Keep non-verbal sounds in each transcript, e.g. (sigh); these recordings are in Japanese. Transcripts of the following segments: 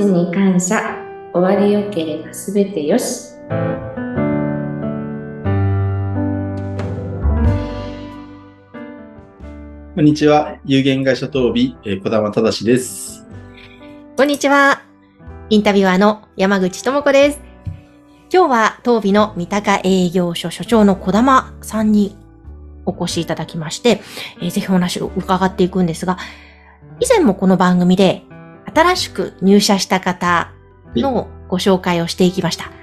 ちに感謝終わりよければすべてよしこんにちは。有限会社東美、えー、小玉正です。こんにちは。インタビュアーの山口智子です。今日は東美の三鷹営業所所長の小玉さんにお越しいただきまして、えーぜひお話を伺っていくんですが、以前もこの番組で新しく入社した方のご紹介をしていきました。はい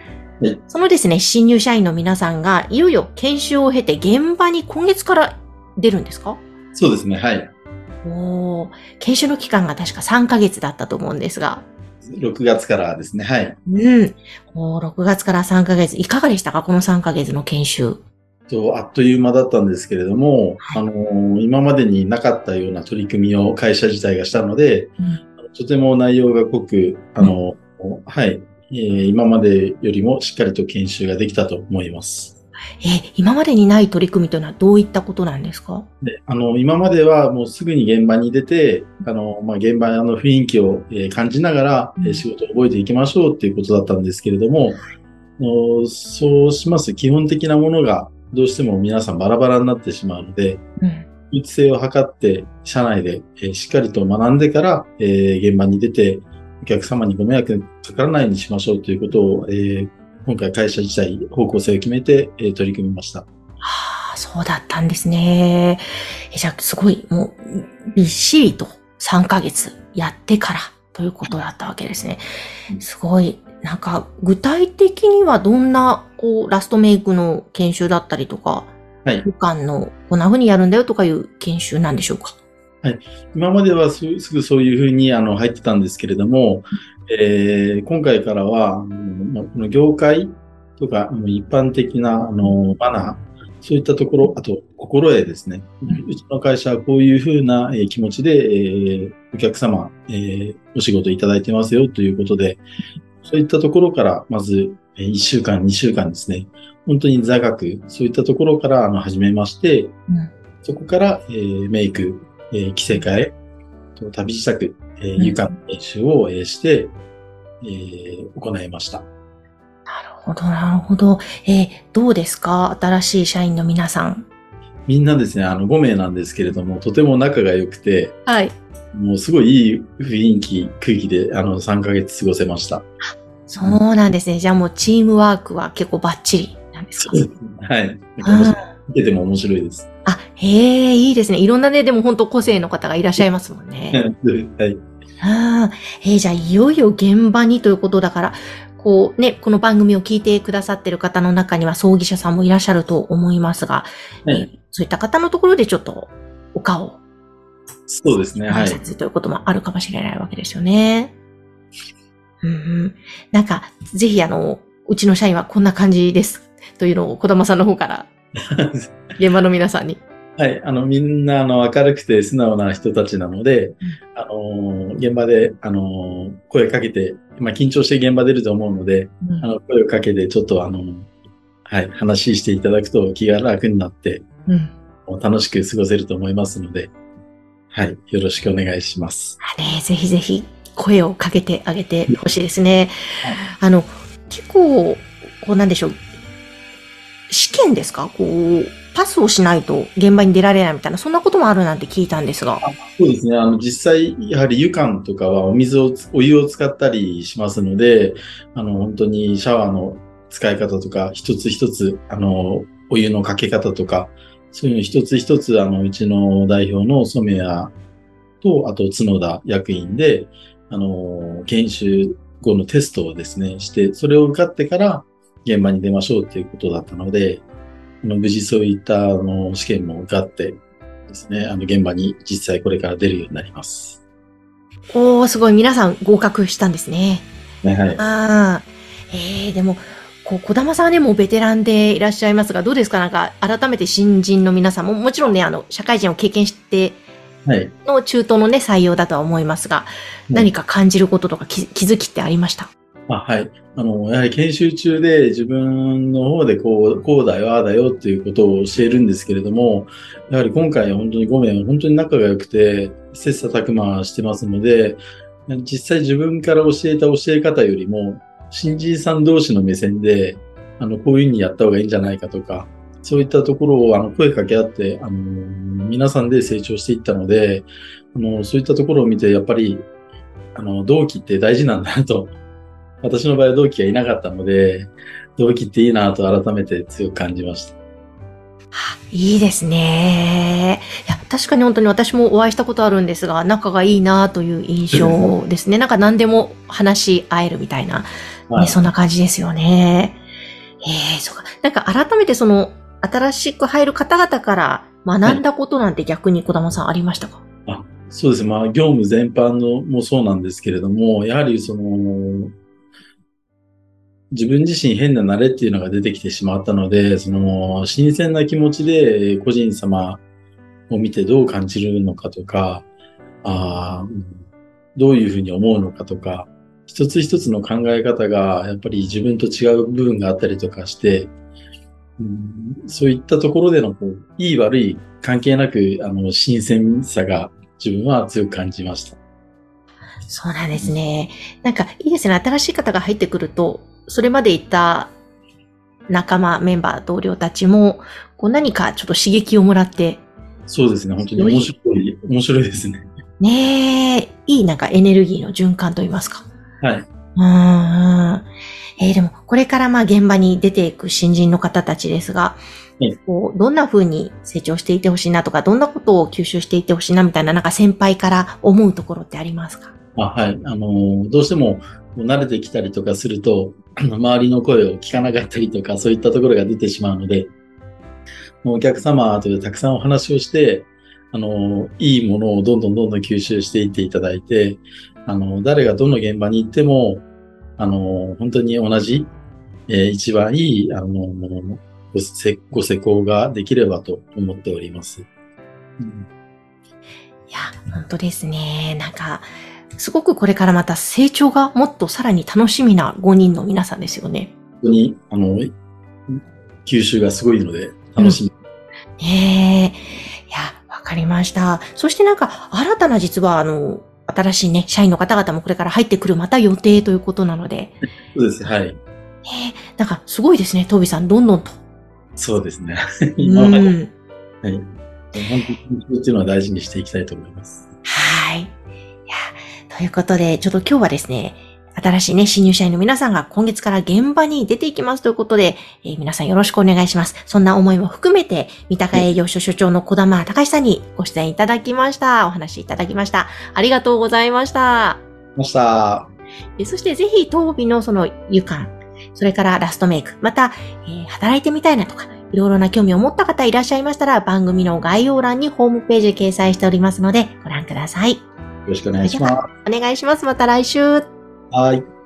そのですね、新入社員の皆さんがいよいよ研修を経て現場に今月から出るんですか？そうですね。はい。おー研修の期間が確か3ヶ月だったと思うんですが、6月からですね。はい。うん。おー6月から3ヶ月。いかがでしたか？この3ヶ月の研修。とあっという間だったんですけれども、はいあのー今までになかったような取り組みを会社自体がしたので、うんとても内容が濃く、あのーはい、えー今までよりもしっかりと研修ができたと思います。えー今までにない取り組みというのはどういったことなんですか？であの、今まではもうすぐに現場に出て、あの、まあ、現場の雰囲気を、えー感じながら、えー仕事を覚えていきましょうっていうことだったんですけれども、あのそうします。と基本的なものがどうしても皆さんバラバラになってしまうので、うん。統一性を図って、社内で、えーしっかりと学んでから、えー現場に出て、お客様にご迷惑かからないようにしましょうということを、えー今回会社自体方向性を決めて、えー取り組みました。ああ、そうだったんですね。えじゃあ、すごい、もう、びっしりと3ヶ月やってからということだったわけですね。すごい、なんか、具体的にはどんな、こう、ラストメイクの研修だったりとか、はい。武漢のこんな風にやるんだよとかいう研修なんでしょうか？今まではすすぐそういうふうにあの入ってたんですけれども、えー今回からは、この業界とか、一般的なあのマナー、そういったところ、あと心得ですね。うちの会社はこういうふうなえー気持ちで、えーお客様、えーお仕事いただいてますよということで、そういったところから、まず、え1週間、2週間ですね。本当に座学、そういったところからあの始めまして、うんそこから、えーメイク、えー着せ替え、と旅支度、えーうん床の練習を、えーして、えー行いました。なるほど、なるほど。えーどうですか？新しい社員の皆さん。みんなですね、あの5名なんですけれども、とても仲が良くて、はい。もうすごいいい雰囲気、空気で、あの、3ヶ月過ごせました。そうなんですね。じゃあもうチームワークは結構バッチリなんですか？はい。うん見てても面白いです。あ、へえ、いいですね。いろんなね、でも本当個性の方がいらっしゃいますもんね。(laughs) はい。うんえーじゃあいよいよ現場にということだから、こうね、この番組を聞いてくださってる方の中には葬儀社さんもいらっしゃると思いますが、はいえーそういった方のところでちょっとお顔、そうですね。はい。ということもあるかもしれないわけですよね。うんうん、なんか、ぜひあの、うちの社員はこんな感じです。というのを小玉さんの方から (laughs) 現場の皆さんに。はい。あの、みんな、あの、明るくて素直な人たちなので、あのー、現場で、あのー、声かけて、まあ、緊張して現場出ると思うので、うんあの、声をかけて、ちょっと、あの、はい、話していただくと気が楽になって、うん楽しく過ごせると思いますので、はい、よろしくお願いします。ね、ぜひぜひ声をかけてあげてほしいですね。あの、結構、こうなんでしょう。試験ですか？こう、パスをしないと現場に出られないみたいな、そんなこともあるなんて聞いたんですが。そうですね。あの、実際、やはり湯管とかはお水を、お湯を使ったりしますので、あの、本当にシャワーの使い方とか、一つ一つ、あの、お湯のかけ方とか、そういうの一つ一つ、あの、うちの代表の染谷と、あと角田役員で、あの、研修後のテストをですね、して、それを受かってから現場に出ましょうということだったので、あの無事そういったあの試験も受かってですね、あの現場に実際これから出るようになります。おー、すごい。皆さん合格したんですね。ね、はい。ああ。えー、でも、こう、小玉さんはね、もうベテランでいらっしゃいますが、どうですか？なんか、改めて新人の皆さんも、もちろんね、あの、社会人を経験してはい。の中東のね、採用だとは思いますが、何か感じることとか気気づきってありました？あはい。あの、やはり研修中で自分の方でこう、こうだよ、ああだよっていうことを教えるんですけれども、やはり今回本当に5名、本当に仲が良くて、切磋琢磨してますので、実際自分から教えた教え方よりも、新人さん同士の目線で、あの、こういうふうにやった方がいいんじゃないかとか、そういったところをあの声かけ合って、あの、皆さんで成長していったので、あの、そういったところを見て、やっぱり、あの、同期って大事なんだなと、私の場合は同期がいなかったので、同期っていいなと改めて強く感じました。いいですね。いや、確かに本当に私もお会いしたことあるんですが、仲がいいなという印象 (laughs) ですね。なんか何でも話し合えるみたいな、ね、はいそんな感じですよね。ええそうか。なんか改めてその、新しく入る方々から学んだことなんて逆に小玉さんありましたか、そうです。まあ、業務全般のもそうなんですけれども、やはりその、自分自身変な慣れっていうのが出てきてしまったので、その、新鮮な気持ちで個人様を見てどう感じるのかとか、あどういうふうに思うのかとか、一つ一つの考え方がやっぱり自分と違う部分があったりとかして、うんそういったところでのこういい悪い関係なく、あの、新鮮さが自分は強く感じました。そうなんですね。なんかいいですね。新しい方が入ってくると、それまでいた仲間、メンバー、同僚たちも、こう何かちょっと刺激をもらって、そうですね。本当に面白い、面白いですね。ねえ、いいなんかエネルギーの循環といいますか。はい。うーん。えーでも、これからまあ現場に出ていく新人の方たちですが、ええこうどんな風に成長していてほしいなとか、どんなことを吸収していってほしいなみたいな、なんか先輩から思うところってありますか？あはい。あの、どうしても慣れてきたりとかすると、周りの声を聞かなかったりとか、そういったところが出てしまうので、お客様とたくさんお話をして、あの、いいものをどんどんどんどん吸収していっていただいて、あの、誰がどの現場に行っても、あの、本当に同じ、えー一番いい、あの、ごせご施工ができればと思っております。うんいや、本当ですね。なんか、すごくこれからまた成長がもっとさらに楽しみな5人の皆さんですよね。本当に、あの、吸収がすごいので、楽しみ。ねえ。いや、わかりました。そしてなんか、新たな実は、あの、新しいね、社員の方々もこれから入ってくるまた予定ということなので、(laughs) そうです。はい。ねえ、なんかすごいですね、トービーさん、どんどんと。そうですね。う今まで、ん。はい。本当にっていうのは大事にしていきたいと思います。はい。ということで、ちょっと今日はですね、新しいね、新入社員の皆さんが今月から現場に出ていきますということで、えー皆さんよろしくお願いします。そんな思いも含めて、三鷹営業所所長の小玉隆さんにご出演いただきました。お話いただきました。ありがとうございました。ました。えそしてぜひ、当日のその湯感、それからラストメイク、また、えー働いてみたいなとか、いろいろな興味を持った方いらっしゃいましたら、番組の概要欄にホームページ掲載しておりますので、ご覧ください。よろしくお願いします。お願いします。また来週。はい。